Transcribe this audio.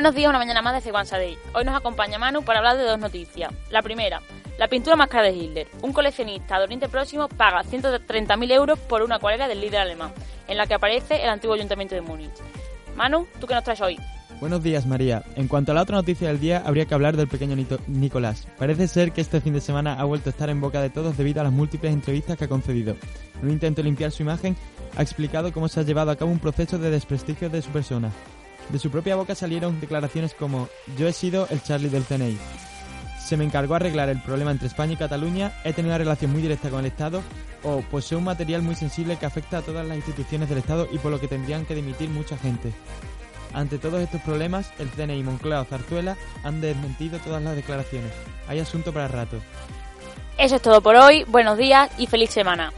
Buenos días, una mañana más de Seguanza Day. Hoy nos acompaña Manu para hablar de dos noticias. La primera, la pintura más cara de Hitler. Un coleccionista de Oriente Próximo paga 130.000 euros por una acuarela del líder alemán, en la que aparece el antiguo ayuntamiento de Múnich. Manu, ¿tú qué nos traes hoy? Buenos días, María. En cuanto a la otra noticia del día, habría que hablar del pequeño Nicolás. Parece ser que este fin de semana ha vuelto a estar en boca de todos debido a las múltiples entrevistas que ha concedido. En un intento de limpiar su imagen, ha explicado cómo se ha llevado a cabo un proceso de desprestigio de su persona. De su propia boca salieron declaraciones como yo he sido el Charlie del CNI. Se me encargó arreglar el problema entre España y Cataluña, he tenido una relación muy directa con el Estado o poseo un material muy sensible que afecta a todas las instituciones del Estado y por lo que tendrían que dimitir mucha gente. Ante todos estos problemas, el CNI, Moncloa o Zarzuela han desmentido todas las declaraciones. Hay asunto para rato. Eso es todo por hoy, buenos días y feliz semana.